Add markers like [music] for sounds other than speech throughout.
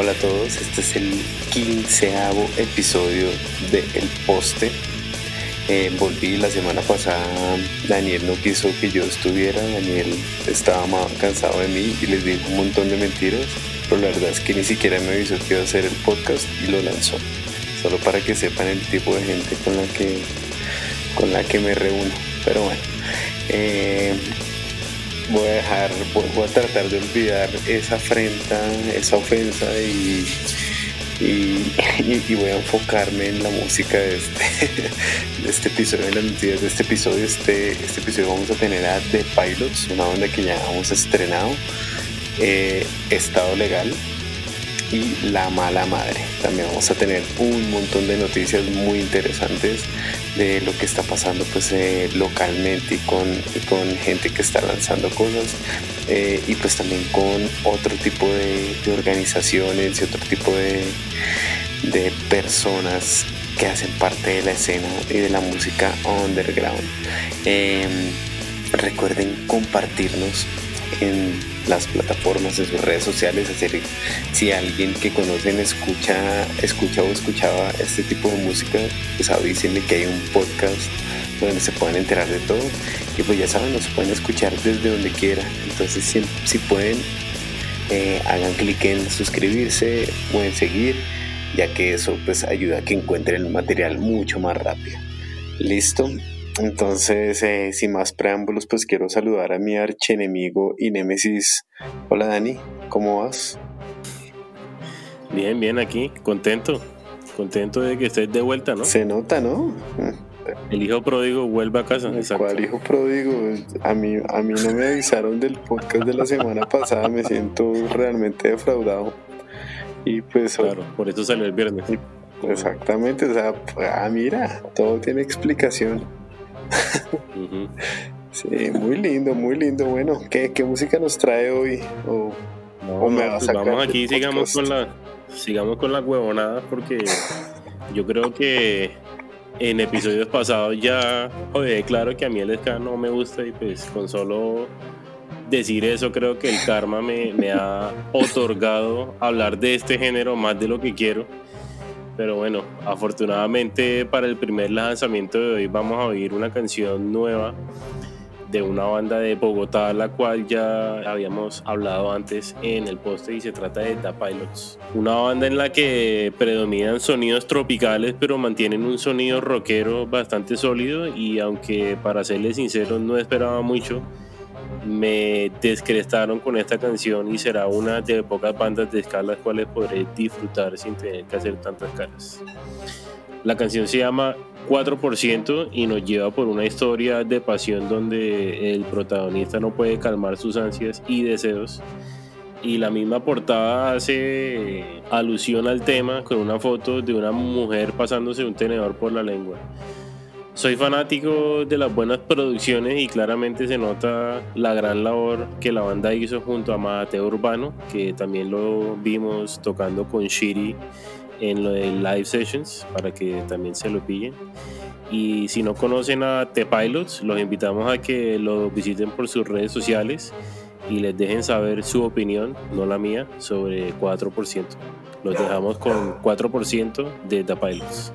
Hola a todos, este es el quinceavo episodio de El Poste. Eh, volví la semana pasada, Daniel no quiso que yo estuviera, Daniel estaba más cansado de mí y les dijo un montón de mentiras, pero la verdad es que ni siquiera me avisó que iba a hacer el podcast y lo lanzó, solo para que sepan el tipo de gente con la que, con la que me reúno. Pero bueno, eh, voy a dejar, voy, a tratar de olvidar esa afrenta, esa ofensa y, y, [laughs] voy a enfocarme en la música de este, [laughs] de este episodio, en las noticias de este episodio. Este, este episodio vamos a tener a The Pilots, una banda que ya hemos estrenado, eh, Estado Legal y La Mala Madre. También vamos a tener un montón de noticias muy interesantes de lo que está pasando pues eh, localmente y con, con, gente que está lanzando cosas eh, y pues también con otro tipo de, organizaciones y otro tipo de, de, personas que hacen parte de la escena y de la música underground. Em, recuerden compartirnos en las plataformas, en sus redes sociales, hacer si alguien que conocen escucha, escucha o escuchaba este tipo de música, pues avísenle que hay un podcast donde se pueden enterar de todo y pues ya saben, nos pueden escuchar desde donde quiera. Entonces si, si pueden, eh, hagan clic en suscribirse o en seguir, ya que eso pues ayuda a que encuentren el material mucho más rápido. Listo. Entonces, eh, sin más preámbulos, pues quiero saludar a mi archenemigo y némesis. Hola Dani, ¿cómo vas? Bien, bien aquí, contento. Contento de que estés de vuelta, ¿no? Se nota, ¿no? El hijo pródigo vuelve a casa. ¿Cuál hijo pródigo? A mí, a mí no me avisaron del podcast de la semana pasada, me siento realmente defraudado. Y pues... Claro, por eso salió el viernes. Exactamente, o sea, ah, mira, todo tiene explicación. Sí, muy lindo, muy lindo. Bueno, ¿qué, qué música nos trae hoy? O, pues vamos aquí, sigamos con la sigamos con la huevonada porque yo creo que en episodios pasados ya joder, claro que a mí el ska no me gusta y pues con solo decir eso creo que el karma me, me ha otorgado hablar de este género más de lo que quiero. Pero bueno, afortunadamente para el primer lanzamiento de hoy vamos a oír una canción nueva de una banda de Bogotá, la cual ya habíamos hablado antes en el poste y se trata de The Pilots. Una banda en la que predominan sonidos tropicales pero mantienen un sonido rockero bastante sólido y aunque para serles sincero no esperaba mucho, me descrestaron con esta canción y será una de pocas bandas de escalas las cuales podré disfrutar sin tener que hacer tantas caras. La canción se llama 4% y nos lleva por una historia de pasión donde el protagonista no puede calmar sus ansias y deseos. Y la misma portada hace alusión al tema con una foto de una mujer pasándose un tenedor por la lengua. Soy fanático de las buenas producciones y claramente se nota la gran labor que la banda hizo junto a Mateo Urbano, que también lo vimos tocando con Shiri en lo de live sessions para que también se lo pillen. Y si no conocen a The Pilots, los invitamos a que lo visiten por sus redes sociales y les dejen saber su opinión, no la mía, sobre 4%. Los dejamos con 4% de The Pilots.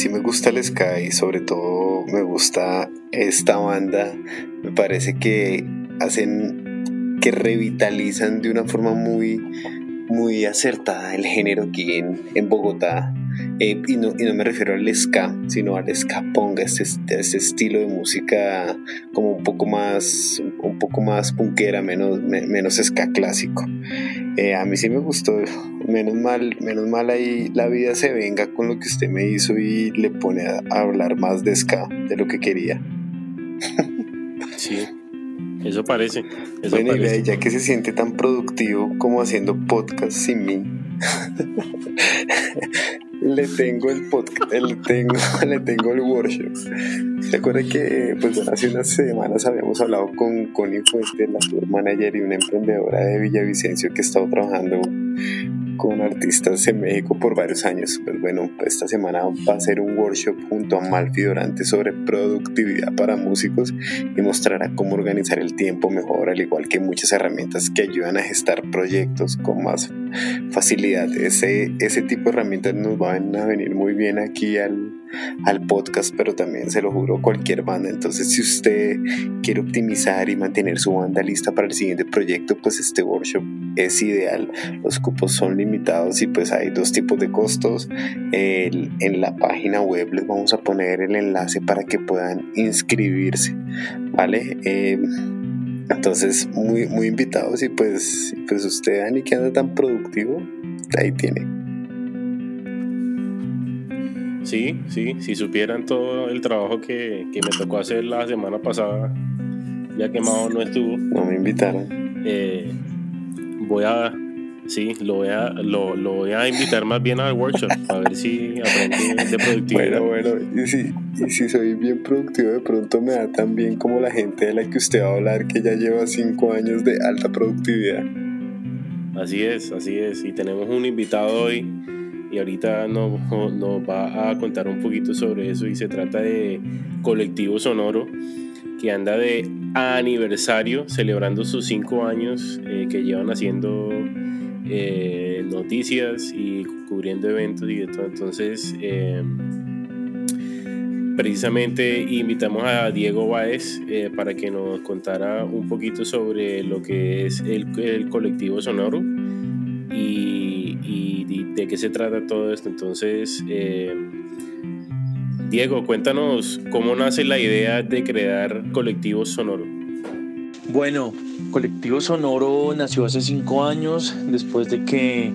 Sí me gusta el ska y sobre todo me gusta esta banda. Me parece que hacen, que revitalizan de una forma muy, muy acertada el género aquí en, en Bogotá. Eh, y, no, y, no, me refiero al ska, sino al ska ponga, ese, ese, estilo de música como un poco más, un poco más punkera, menos, menos ska clásico. Eh, a mí sí me gustó, menos mal, menos mal ahí la vida se venga con lo que usted me hizo y le pone a, hablar más de ska de lo que quería. Sí, eso parece. bueno, y ya que se siente tan productivo como haciendo podcast sin mí, [laughs] le tengo el podcast, le tengo, [laughs] le tengo el workshop. ¿Se acuerda que pues, hace unas semanas habíamos hablado con Connie Fuente, la tour manager y una emprendedora de Villavicencio que ha estado trabajando con artistas en México por varios años. Pues bueno, esta semana va a ser un workshop junto a Malfi Durante sobre productividad para músicos y mostrará cómo organizar el tiempo mejor, al igual que muchas herramientas que ayudan a gestar proyectos con más facilidad. Ese, ese tipo de herramientas nos van a venir muy bien aquí al, al podcast, pero también se lo juro cualquier banda. Entonces, si usted quiere optimizar y mantener su banda lista para el siguiente proyecto, pues este workshop es ideal. Los cupos son limitados y pues hay dos tipos de costos. en la página web les vamos a poner el enlace para que puedan inscribirse, ¿vale? Eh, Entonces, muy, muy invitados y pues, pues usted, Dani, que anda tan productivo, ahí tiene. Sí, sí, si supieran todo el trabajo que, que me tocó hacer la semana pasada, ya que Mao no estuvo. No me invitaron. Eh, voy a Sí, lo voy a, lo, lo voy a invitar más bien al workshop a ver si aprende de productividad. Bueno, bueno, y si, y si soy bien productivo, de pronto me da tan bien como la gente de la que usted va a hablar que ya lleva cinco años de alta productividad. Así es, así es. Y tenemos un invitado hoy y ahorita nos, va a contar un poquito sobre eso y se trata de Colectivo Sonoro que anda de aniversario celebrando sus cinco años eh, que llevan haciendo eh, noticias y cubriendo eventos y de todo. Entonces, em, precisamente invitamos a Diego Báez eh, para que nos contara un poquito sobre lo que es el, colectivo sonoro y, de qué se trata todo esto. Entonces, em, Diego, cuéntanos cómo nace la idea de crear colectivo sonoro. Bueno, Colectivo Sonoro nació hace cinco años después de que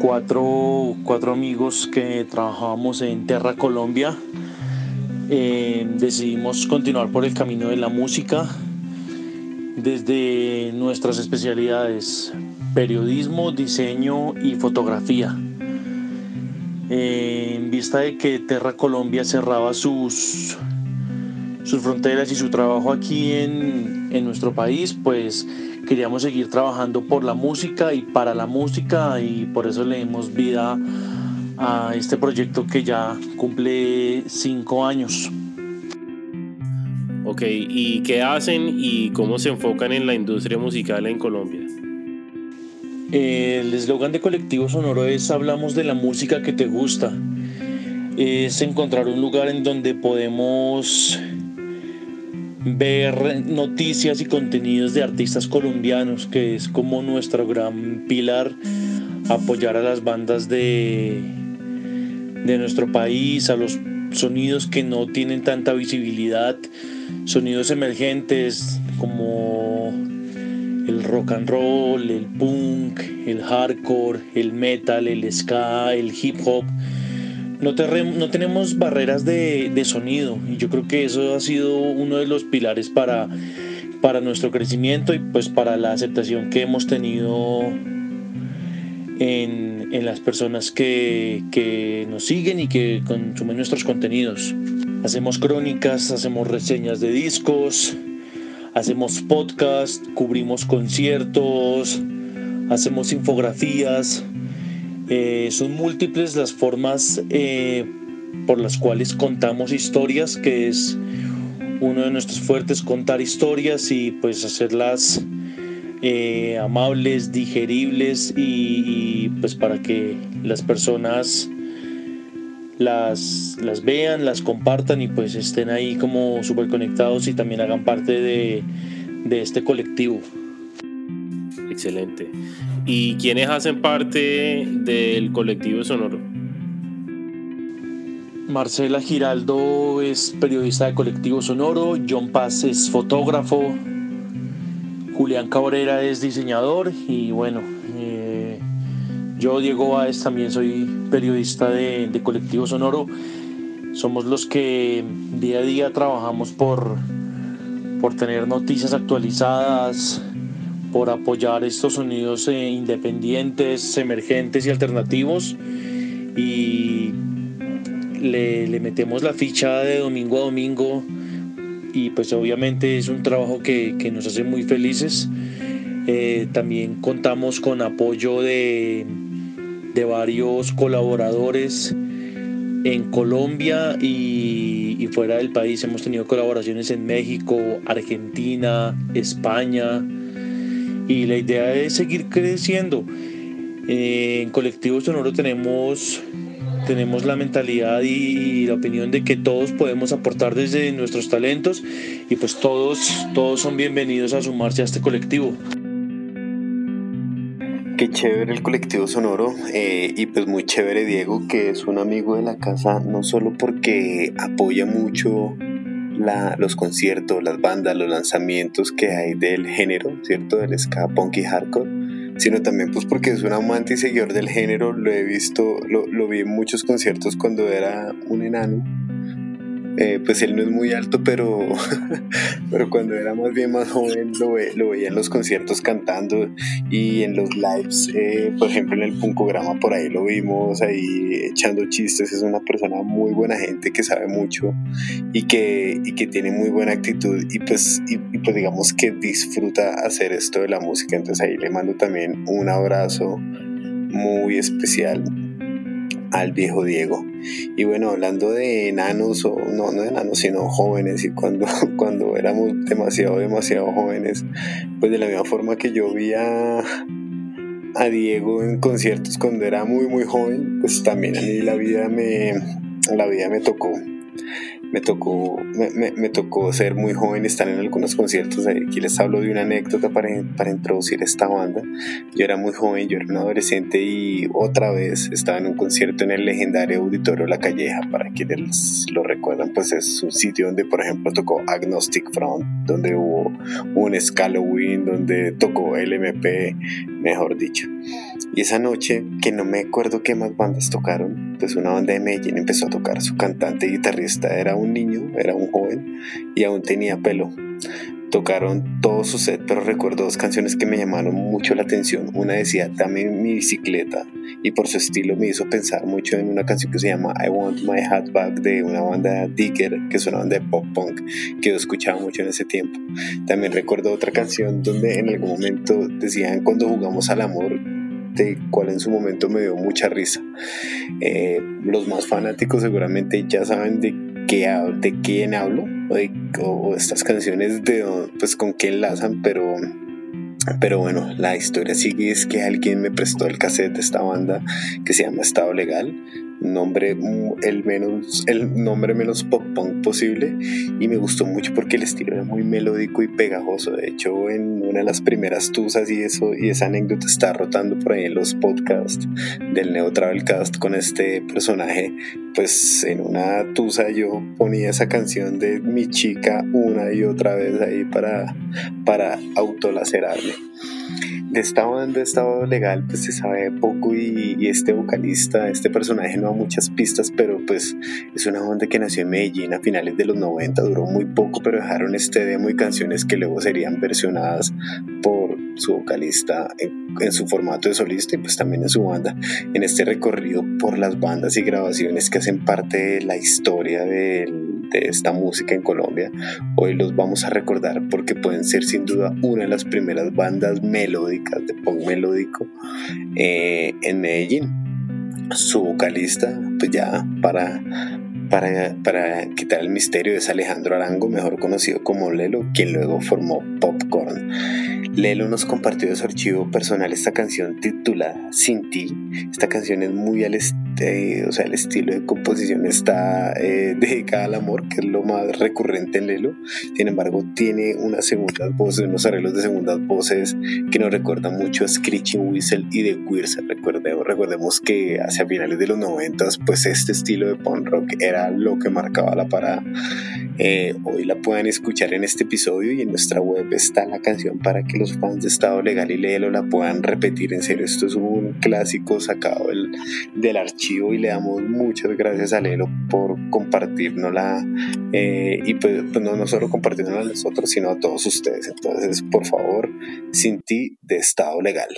cuatro, amigos que trabajábamos en Terra Colombia eh, decidimos continuar por el camino de la música desde nuestras especialidades periodismo, diseño y fotografía. En vista de que Terra Colombia cerraba sus sus fronteras y su trabajo aquí en, en nuestro país, pues queríamos seguir trabajando por la música y para la música y por eso le dimos vida a este proyecto que ya cumple cinco años. Ok, ¿y qué hacen y cómo se enfocan en la industria musical en Colombia? El eslogan de Colectivo Sonoro es Hablamos de la música que te gusta. Es encontrar un lugar en donde podemos ver noticias y contenidos de artistas colombianos, que es como nuestro gran pilar, apoyar a las bandas de, de nuestro país, a los sonidos que no tienen tanta visibilidad, sonidos emergentes como el rock and roll, el punk, el hardcore, el metal, el ska, el hip hop no, tenemos barreras de, sonido y yo creo que eso ha sido uno de los pilares para, nuestro crecimiento y pues para la aceptación que hemos tenido en, las personas que, nos siguen y que consumen nuestros contenidos. Hacemos crónicas, hacemos reseñas de discos, hacemos podcast, cubrimos conciertos, hacemos infografías, eh, son múltiples las formas eh, por las cuales contamos historias, que es uno de nuestros fuertes, contar historias y pues hacerlas eh, amables, digeribles y, pues para que las personas las, las vean, las compartan y pues estén ahí como súper conectados y también hagan parte de, de este colectivo. Excelente. ¿Y quiénes hacen parte del colectivo sonoro? Marcela Giraldo es periodista de Colectivo Sonoro, John Paz es fotógrafo, Julián Cabrera es diseñador y bueno, yo Diego Báez también soy periodista de, Colectivo Sonoro. Somos los que día a día trabajamos por, por tener noticias actualizadas, por apoyar estos sonidos eh, independientes, emergentes y alternativos. Y le, metemos la ficha de domingo a domingo y pues obviamente es un trabajo que, nos hace muy felices. Eh, también contamos con apoyo de, de varios colaboradores en Colombia y, y, fuera del país. Hemos tenido colaboraciones en México, Argentina, España, y la idea es seguir creciendo. Eh, en Colectivo Sonoro tenemos, tenemos la mentalidad y la opinión de que todos podemos aportar desde nuestros talentos y pues todos, todos son bienvenidos a sumarse a este colectivo. Qué chévere el colectivo sonoro eh, y pues muy chévere Diego que es un amigo de la casa no solo porque apoya mucho los conciertos, las bandas, los lanzamientos que hay del género, ¿cierto? Del ska, punk y hardcore, sino también pues porque es un amante y seguidor del género, lo he visto, lo, lo vi en muchos conciertos cuando era un enano eh, pues él no es muy alto, pero, [laughs] pero cuando era más bien más joven lo, lo, veía en los conciertos cantando y en los lives, eh, por ejemplo en el Puncograma por ahí lo vimos ahí echando chistes, es una persona muy buena gente que sabe mucho y que, y que tiene muy buena actitud y pues, y, y pues digamos que disfruta hacer esto de la música, entonces ahí le mando también un abrazo muy especial al viejo Diego. Y bueno, hablando de enanos, o no, no de enanos, sino jóvenes, y cuando, [laughs] cuando éramos demasiado, demasiado jóvenes, pues de la misma forma que yo vi a, a Diego en conciertos cuando era muy, muy joven, pues también a mí la vida me, la vida me tocó me tocó, me, me, tocó ser muy joven, estar en algunos conciertos. Aquí les hablo de una anécdota para, para introducir esta banda. Yo era muy joven, yo era un adolescente y otra vez estaba en un concierto en el legendario Auditorio La Calleja. Para quienes lo recuerdan, pues es un sitio donde, por ejemplo, tocó Agnostic Front, donde hubo un Scalloween, donde tocó LMP, mejor dicho. Y esa noche, que no me acuerdo qué más bandas tocaron, pues una banda de Medellín empezó a tocar. Su cantante y guitarrista era un niño, era un joven y aún tenía pelo. Tocaron todo su set, pero recuerdo dos canciones que me llamaron mucho la atención. Una decía Dame mi bicicleta y por su estilo me hizo pensar mucho en una canción que se llama I Want My Hat Back de una banda Digger, que es una banda de pop punk que yo escuchaba mucho en ese tiempo. También recuerdo otra canción donde en algún momento decían cuando jugamos al amor de cual en su momento me dio mucha risa. Eh, los más fanáticos seguramente ya saben de de quién hablo o, estas canciones de pues con qué enlazan, pero pero bueno, la historia sigue es que alguien me prestó el cassette de esta banda que se llama Estado Legal nombre el menos el nombre menos pop punk posible. Y me gustó mucho porque el estilo era muy melódico y pegajoso. De hecho en una de las primeras tusas y eso y esa anécdota está rotando por ahí en los podcasts del Neo Travelcast con este personaje. Pues en una tusa yo ponía esa canción de mi chica una y otra vez ahí para para autolacerarme de esta banda, estado legal, pues se sabe poco y, este vocalista, este personaje no da muchas pistas, pero pues es una banda que nació en Medellín a finales de los 90, duró muy poco, pero dejaron este demo y canciones que luego serían versionadas por su vocalista en, en su formato de solista y pues también en su banda, en este recorrido por las bandas y grabaciones que hacen parte de la historia del de esta música en Colombia, hoy los vamos a recordar porque pueden ser sin duda una de las primeras bandas melódicas de punk melódico eh, en Medellín. Su vocalista, pues ya para, para, para, quitar el misterio es Alejandro Arango, mejor conocido como Lelo, quien luego formó Popcorn. Lelo nos compartió de su archivo personal esta canción titulada Sin ti. Esta canción es muy al, este, o sea, el estilo de composición está eh, [laughs] dedicada al amor, que es lo más recurrente en Lelo. Sin embargo, tiene unas segundas voces, unos arreglos de segundas voces que nos recuerdan mucho a Screeching Whistle y The Queers. Recordemos, recordemos que hacia finales de los 90 pues este estilo de punk rock era lo que marcaba la parada. Eh, hoy la pueden escuchar en este episodio y en nuestra web está la canción para que los fans de Estado Legal y Lelo la puedan repetir. En serio, esto es un clásico sacado del, del archivo y le damos muchas gracias a Lelo por compartirnosla eh, y pues, pues, no, no solo compartirnosla a nosotros, sino a todos ustedes. Entonces, por favor, sin ti de Estado Legal.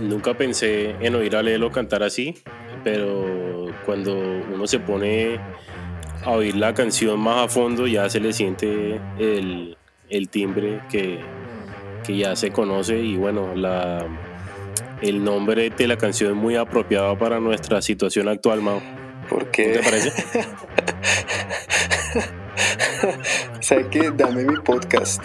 Nunca pensé en oír a Lelo cantar así, pero cuando uno se pone a oír la canción más a fondo ya se le siente el, timbre que, ya se conoce y bueno, la, el nombre de la canción es muy apropiado para nuestra situación actual, Mao. ¿Por qué? ¿Te parece? [laughs] ¿Sabes qué? Dame mi podcast.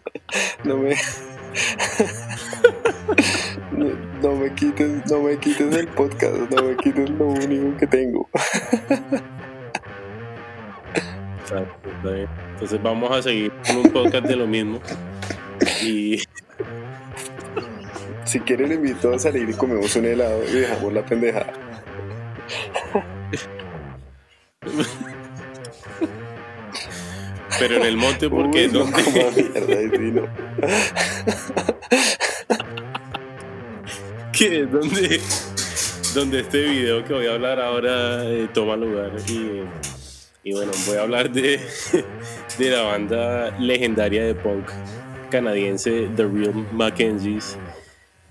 [laughs] no me. [laughs] no, me quites, no me quites el podcast, no me quites lo único que tengo. Entonces vamos a seguir con un podcast de lo mismo. Y si quieren invito a salir y comemos un helado y dejamos la pendejada. Pero en el monte, porque no, ¿dónde? ¿Qué? ¿Dónde? Donde este video que voy a hablar ahora eh, toma lugar. Y, bueno, voy a hablar de, [laughs] de la banda legendaria de punk canadiense The Real Mackenzies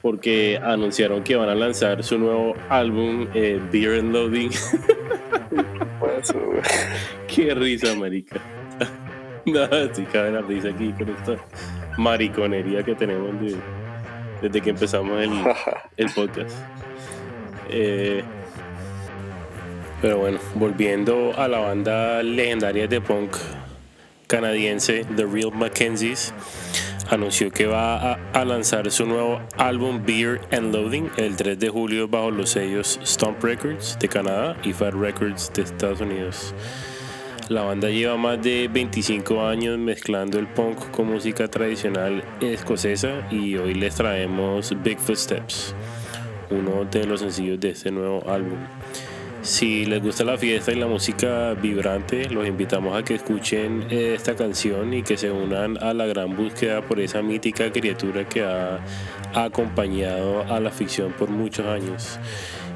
porque anunciaron que van a lanzar su nuevo álbum eh, Beer and Loading. [laughs] Qué risa, marica. [laughs] Nada, sí cabe la risa aquí con esta mariconería que tenemos desde que empezamos el, [laughs] el podcast. Eh, pero bueno, volviendo a la banda legendaria de punk canadiense The Real Mackenzies anunció que va a, lanzar su nuevo álbum Beer and Loading el 3 de julio bajo los sellos Stomp Records de Canadá y Fat Records de Estados Unidos. La banda lleva más de 25 años mezclando el punk con música tradicional escocesa y hoy les traemos Big Footsteps, uno de los sencillos de este nuevo álbum. Si les gusta la fiesta y la música vibrante, los invitamos a que escuchen esta canción y que se unan a la gran búsqueda por esa mítica criatura que ha acompañado a la ficción por muchos años.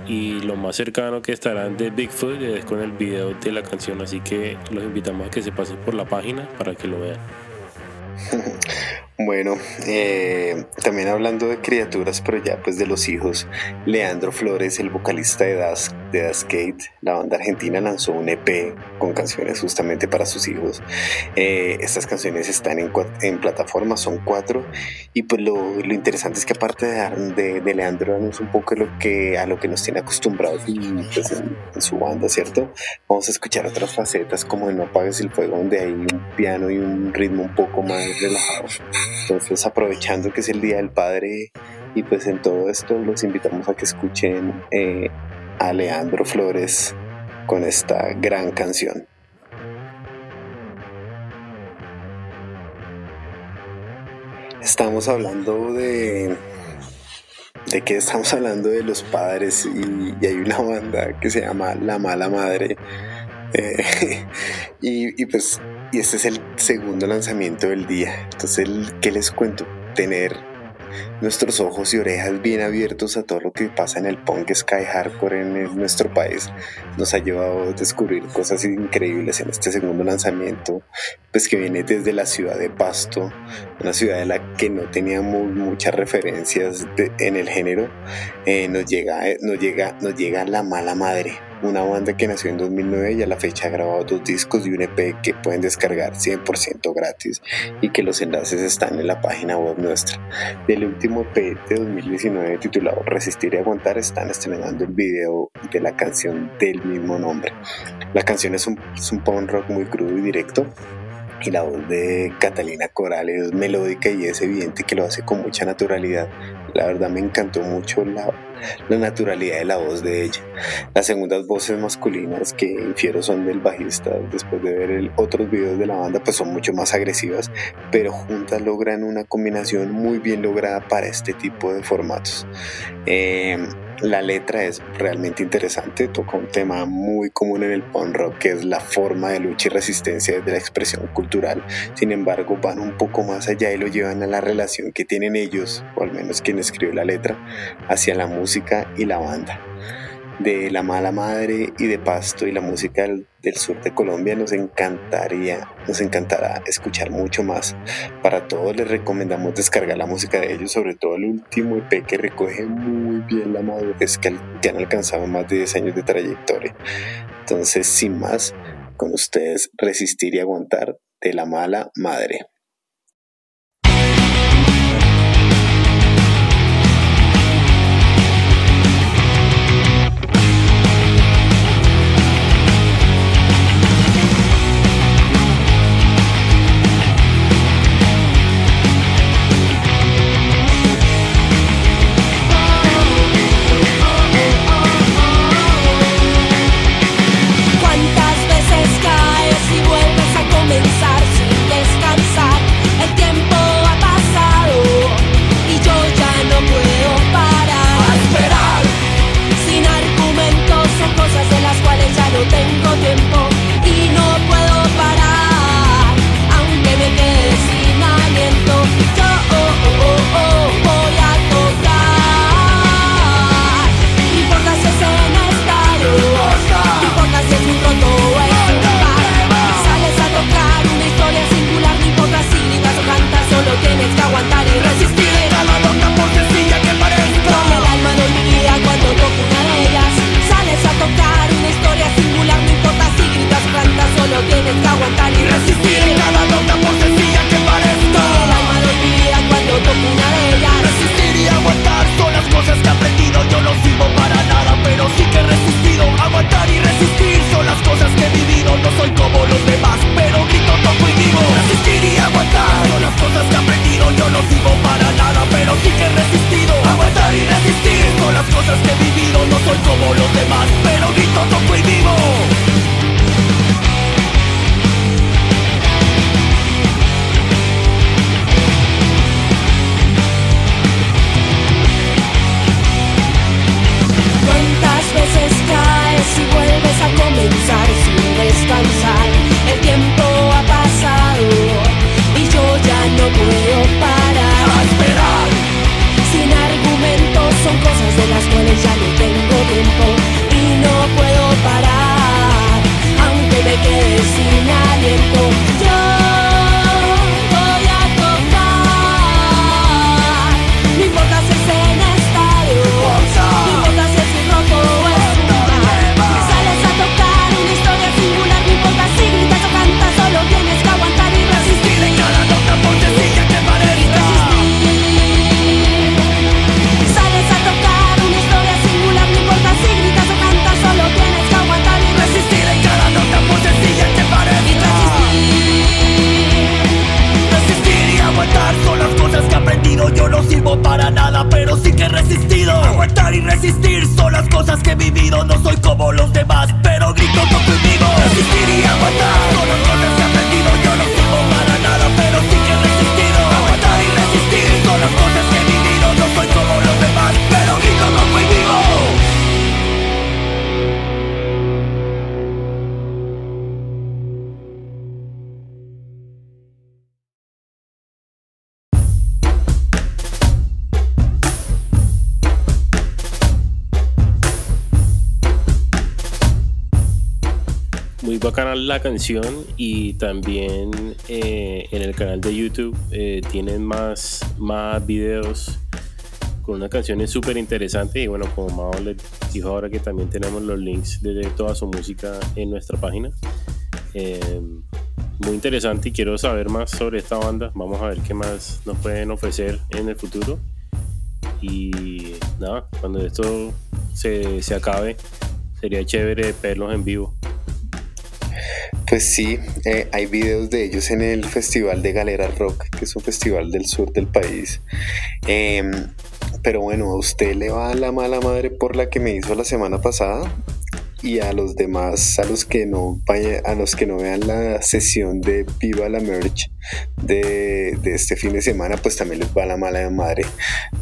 Y lo más cercano que estarán de Bigfoot es con el video de la canción, así que los invitamos a que se pasen por la página para que lo vean. [laughs] Bueno, eh, también hablando de criaturas, pero ya pues de los hijos, Leandro Flores, el vocalista de Das, de das la banda argentina lanzó un EP con canciones justamente para sus hijos. Eh, estas canciones están en, en plataformas, son cuatro, y pues lo, lo interesante es que aparte de, de, Leandro es un poco lo que, a lo que nos tiene acostumbrados pues, en, su banda, ¿cierto? Vamos a escuchar otras facetas como en No apagues el fuego, donde hay un piano y un ritmo un poco más relajado. Entonces, aprovechando que es el Día del Padre y pues en todo esto los invitamos a que escuchen eh, a Leandro Flores con esta gran canción. Estamos hablando de... ¿De qué estamos hablando? De los padres y, hay una banda que se llama La Mala Madre. Eh, [laughs] y pues y este es el segundo lanzamiento del día. Entonces, ¿qué les cuento? Tener nuestros ojos y orejas bien abiertos a todo lo que pasa en el punk sky hardcore en nuestro país nos ha llevado a descubrir cosas increíbles en este segundo lanzamiento pues que viene desde la ciudad de Pasto una ciudad en la que no teníamos muchas referencias en el género eh, nos llega nos llega nos llega la mala madre una banda que nació en 2009 y a la fecha ha grabado dos discos y un EP que pueden descargar 100% gratis y que los enlaces están en la página web nuestra. Del último EP de 2019 titulado Resistir y Aguantar están estrenando el video de la canción del mismo nombre. La canción es un, es un punk rock muy crudo y directo y la voz de Catalina Coral es melódica y es evidente que lo hace con mucha naturalidad. La verdad me encantó mucho la, la naturalidad de la voz de ella. Las segundas voces masculinas que infiero son del bajista, después de ver el, otros videos de la banda, pues son mucho más agresivas, pero juntas logran una combinación muy bien lograda para este tipo de formatos. Eh, la letra es realmente interesante, toca un tema muy común en el punk rock, que es la forma de lucha y resistencia de la expresión cultural. Sin embargo, van un poco más allá y lo llevan a la relación que tienen ellos, o al menos quien escribió la letra, hacia la música y la banda. De La Mala Madre y de Pasto y la música del, sur de Colombia, nos encantaría, nos encantará escuchar mucho más. Para todos les recomendamos descargar la música de ellos, sobre todo el último EP que recoge muy bien la madurez que ya han alcanzado más de 10 años de trayectoria. Entonces, sin más, con ustedes resistir y aguantar de la mala madre. La canción y también eh, en el canal de YouTube eh, tienen más, más videos con una canción súper interesante y bueno, como Mao les dijo ahora que también tenemos los links de, toda su música en nuestra página. Eh, muy interesante y quiero saber más sobre esta banda. Vamos a ver qué más nos pueden ofrecer en el futuro. Y nada, cuando esto se, se acabe, sería chévere verlos en vivo. Pues sí, eh, hay videos de ellos en el Festival de Galera Rock, que es un festival del sur del país. Em, pero bueno, a usted le va la mala madre por la que me hizo la semana pasada. y a los demás, a los que no a los que no vean la sesión de Viva la Merch de, este fin de semana, pues también les va la mala de madre.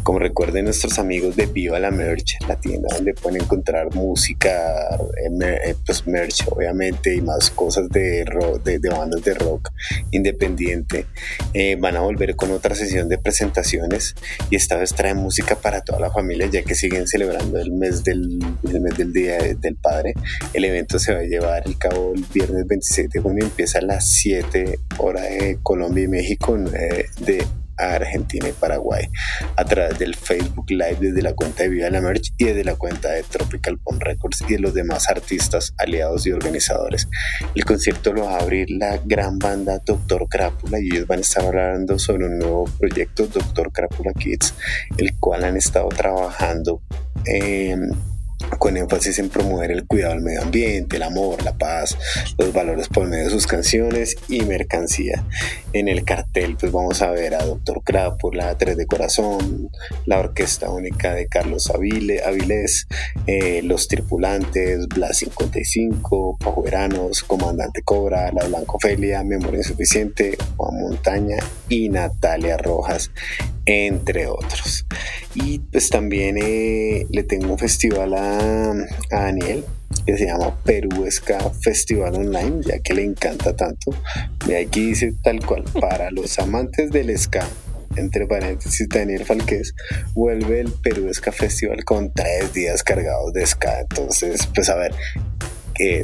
Como recuerden nuestros amigos de Viva la Merch, la tienda donde pueden encontrar música, eh, eh, pues merch obviamente y más cosas de, de, bandas de rock independiente, eh, van a volver con otra sesión de presentaciones y esta vez traen música para toda la familia ya que siguen celebrando el mes del, el mes del Día del Padre. El evento se va a llevar el cabo el viernes 26 de junio, empieza a las 7 horas de Colombia y México de Argentina y Paraguay a través del Facebook Live desde la cuenta de Viva la Merch y desde la cuenta de Tropical Pond Records y de los demás artistas, aliados y organizadores. El concierto lo va a abrir la gran banda Doctor Crápula y ellos van a estar hablando sobre un nuevo proyecto, Doctor Crápula Kids, el cual han estado trabajando en con énfasis en promover el cuidado del medio ambiente, el amor, la paz, los valores por medio de sus canciones y mercancía. En el cartel pues vamos a ver a Doctor por la 3 de Corazón, la Orquesta Única de Carlos Avilés, eh, Los Tripulantes, Blas 55, Veranos, Comandante Cobra, La Blanco Felia, Memoria Insuficiente, Juan Montaña y Natalia Rojas entre otros. Y pues también eh, le tengo un festival a, Daniel que se llama Peruesca Festival Online, ya que le encanta tanto. Y aquí dice tal cual, [laughs] para los amantes del ska, entre paréntesis, Daniel Falquez, vuelve el Peruesca Festival con tres días cargados de ska. Entonces, pues a ver,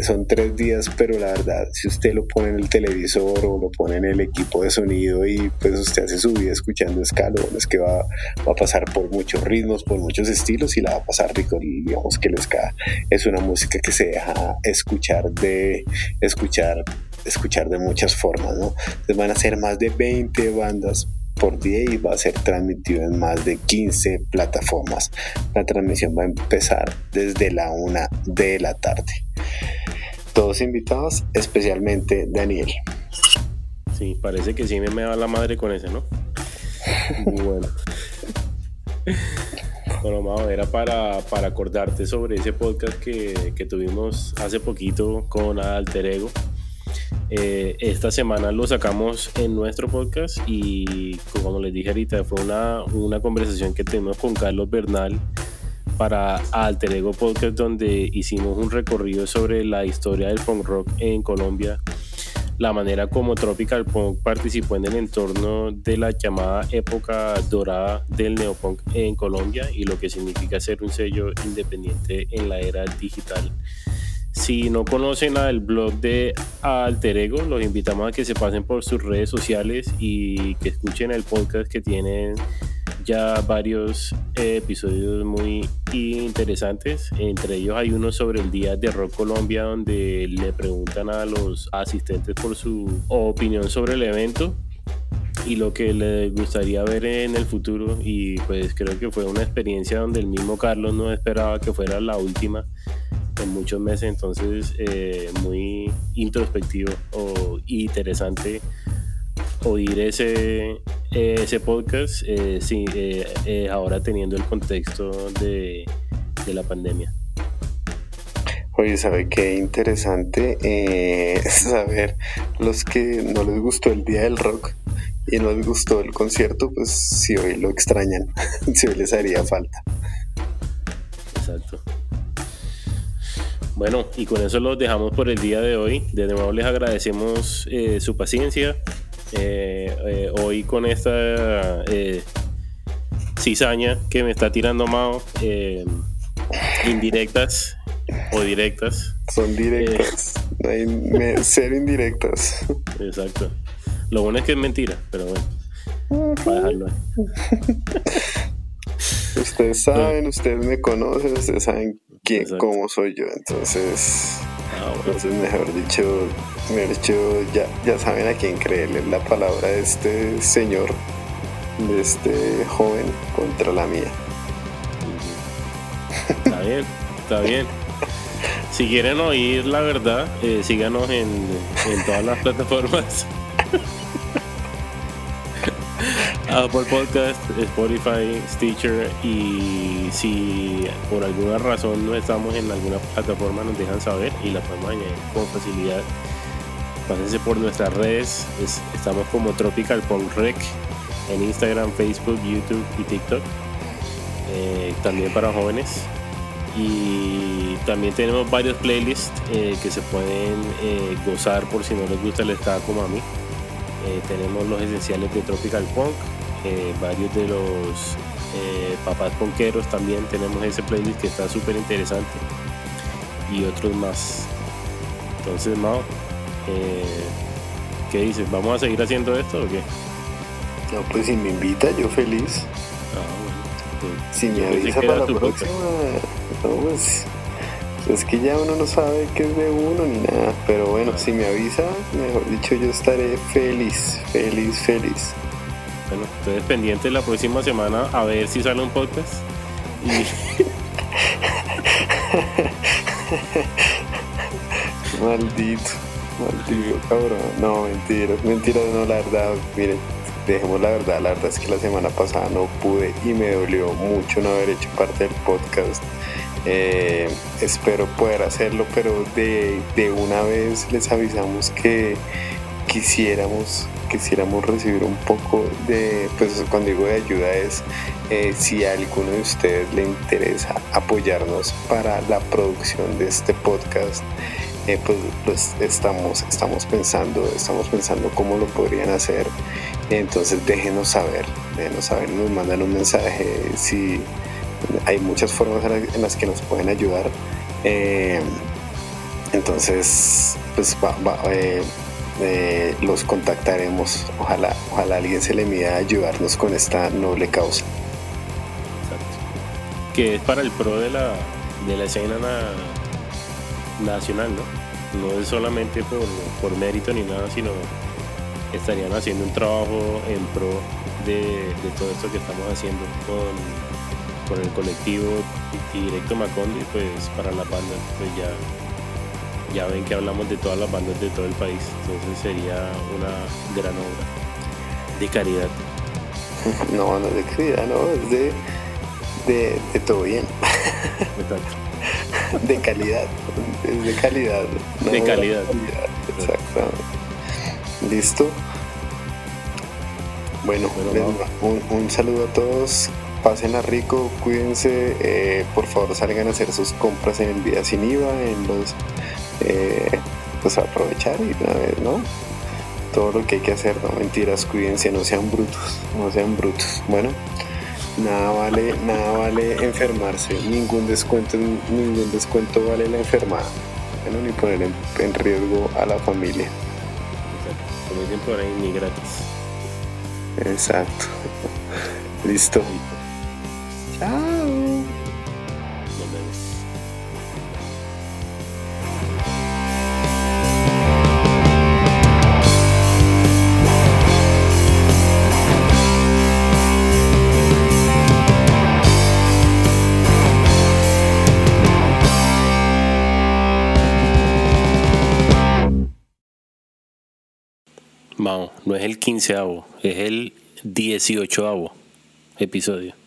son tres días, pero la verdad, si usted lo pone en el televisor o lo pone en el equipo de sonido y pues usted hace su vida escuchando escalo, es que va, va, a pasar por muchos ritmos, por muchos estilos y la va a pasar rico. Digamos que el ska es una música que se deja escuchar de escuchar escuchar de muchas formas, ¿no? Entonces van a ser más de 20 bandas por día y va a ser transmitido en más de 15 plataformas. La transmisión va a empezar desde la una de la tarde. Todos invitados, especialmente Daniel. Sí, parece que sí me, me va la madre con ese, ¿no? bueno. Bueno, era para, para, acordarte sobre ese podcast que, que tuvimos hace poquito con Alter Ego eh, esta semana lo sacamos en nuestro podcast y como les dije ahorita, fue una, una conversación que tuvimos con Carlos Bernal para Alter Ego Podcast donde hicimos un recorrido sobre la historia del punk rock en Colombia, la manera como Tropical Punk participó en el entorno de la llamada época dorada del neopunk en Colombia y lo que significa ser un sello independiente en la era digital. Si no conocen el blog de Alter Ego, los invitamos a que se pasen por sus redes sociales y que escuchen el podcast que tienen ya varios eh, episodios muy interesantes. Entre ellos hay uno sobre el Día de Rock Colombia donde le preguntan a los asistentes por su opinión sobre el evento y lo que les gustaría ver en el futuro y pues creo que fue una experiencia donde el mismo Carlos no esperaba que fuera la última en muchos meses, entonces eh, muy introspectivo o interesante oír ese, ese podcast eh, eh, ahora teniendo el contexto de, la pandemia. Oye, ¿sabe qué interesante [laughs] saber los que no les gustó el día del rock y no les gustó el concierto? Pues si hoy lo extrañan, [laughs] si hoy les haría falta. Exacto. Bueno, y con eso los dejamos por el día de hoy. De nuevo les agradecemos eh, su paciencia. Eh, eh, hoy con esta cizaña que me está tirando Mao, indirectas o directas. Son directas, no hay cero indirectas. Exacto. Lo bueno es que es mentira, pero bueno, para dejarlo ahí. Ustedes saben, ustedes me conocen, ustedes saben quién, cómo soy yo. Entonces, entonces mejor dicho, mejor dicho ya, ya saben a quién creerle la palabra de este señor, de este joven contra la mía. Está bien, está bien. Si quieren oír la verdad, eh, síganos en, en todas las plataformas. Apple Podcast, Spotify, Stitcher y si por alguna razón no estamos en alguna plataforma nos dejan saber y la podemos añadir con facilidad. Pásense por nuestras redes, estamos como Tropical Punk Rec en Instagram, Facebook, YouTube y TikTok. Eh, también para jóvenes. Y también tenemos varios playlists eh, que se pueden eh, gozar por si no les gusta el estado como a mí. tenemos los esenciales de Tropical Punk, varios de los papás ponqueros también tenemos ese playlist que está súper interesante y otros más. Entonces, Mao, ¿qué dices? ¿Vamos a seguir haciendo esto o qué? No, pues si me invita, yo feliz. Ah, bueno. Si me avisa para la próxima, no, pues, es que ya uno no sabe qué es de uno ni nada. Pero bueno, si me avisa, mejor dicho, yo estaré feliz, feliz, feliz. Bueno, entonces pendiente la próxima semana a ver si sale un podcast. [laughs] maldito, maldito cabrón. No, mentiras, mentiras, no, la verdad, miren dejemos la verdad, la verdad es que la semana pasada no pude y me dolió mucho no haber hecho parte del podcast. Eh, espero poder hacerlo, pero de, una vez les avisamos que quisiéramos quisiéramos recibir un poco de, pues cuando digo de ayuda es eh, si a alguno de ustedes le interesa apoyarnos para la producción de este podcast, eh, pues, pues, estamos, estamos pensando, estamos pensando cómo lo podrían hacer entonces déjenos saber, déjenos saber, nos mandan un mensaje si hay muchas formas en las que nos pueden ayudar. Eh, entonces, pues eh, eh, los contactaremos. Ojalá, ojalá alguien se le mida a ayudarnos con esta noble causa. Exacto. Que es para el pro de la, de la escena nacional, ¿no? No es solamente por, por mérito ni nada, sino estarían haciendo un trabajo en pro de, todo esto que estamos haciendo con, con el colectivo Directo Macondi, pues para las bandas, pues ya, ya ven que hablamos de todas las bandas de todo el país, entonces sería una gran obra de caridad. [laughs] No, no es de caridad, no, es de, de, todo bien. [laughs] De calidad, es de calidad. de calidad. Exactamente. Listo. Bueno, un, saludo a todos. Pasen a rico, cuídense. Eh, por favor, salgan a hacer sus compras en el día sin IVA, en los. Eh, pues aprovechar y una vez, ¿no? Todo lo que hay que hacer, no mentiras, cuídense, no sean brutos, no sean brutos. Bueno, nada vale, nada vale enfermarse, ningún descuento, ningún descuento vale la enfermada. Bueno, ni poner en riesgo a la familia como dicen por ahí, ni gratis. Exacto. [laughs] Listo. Chao. No es el quinceavo, es el dieciochoavo episodio.